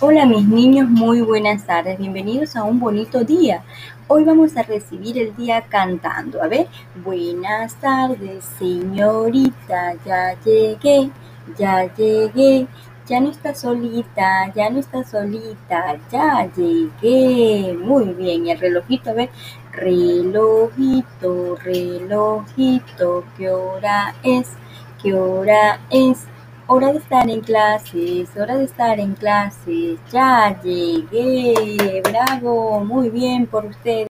Hola mis niños, muy buenas tardes, bienvenidos a un bonito día. Hoy vamos a recibir el día cantando. A ver, buenas tardes señorita, ya llegué, ya llegué. Ya no está solita, ya no está solita, ya llegué. Muy bien, y el relojito, a ver, relojito, relojito, ¿qué hora es? ¿Qué hora es? Hora de estar en clases, hora de estar en clases. Ya llegué. Bravo, muy bien por usted.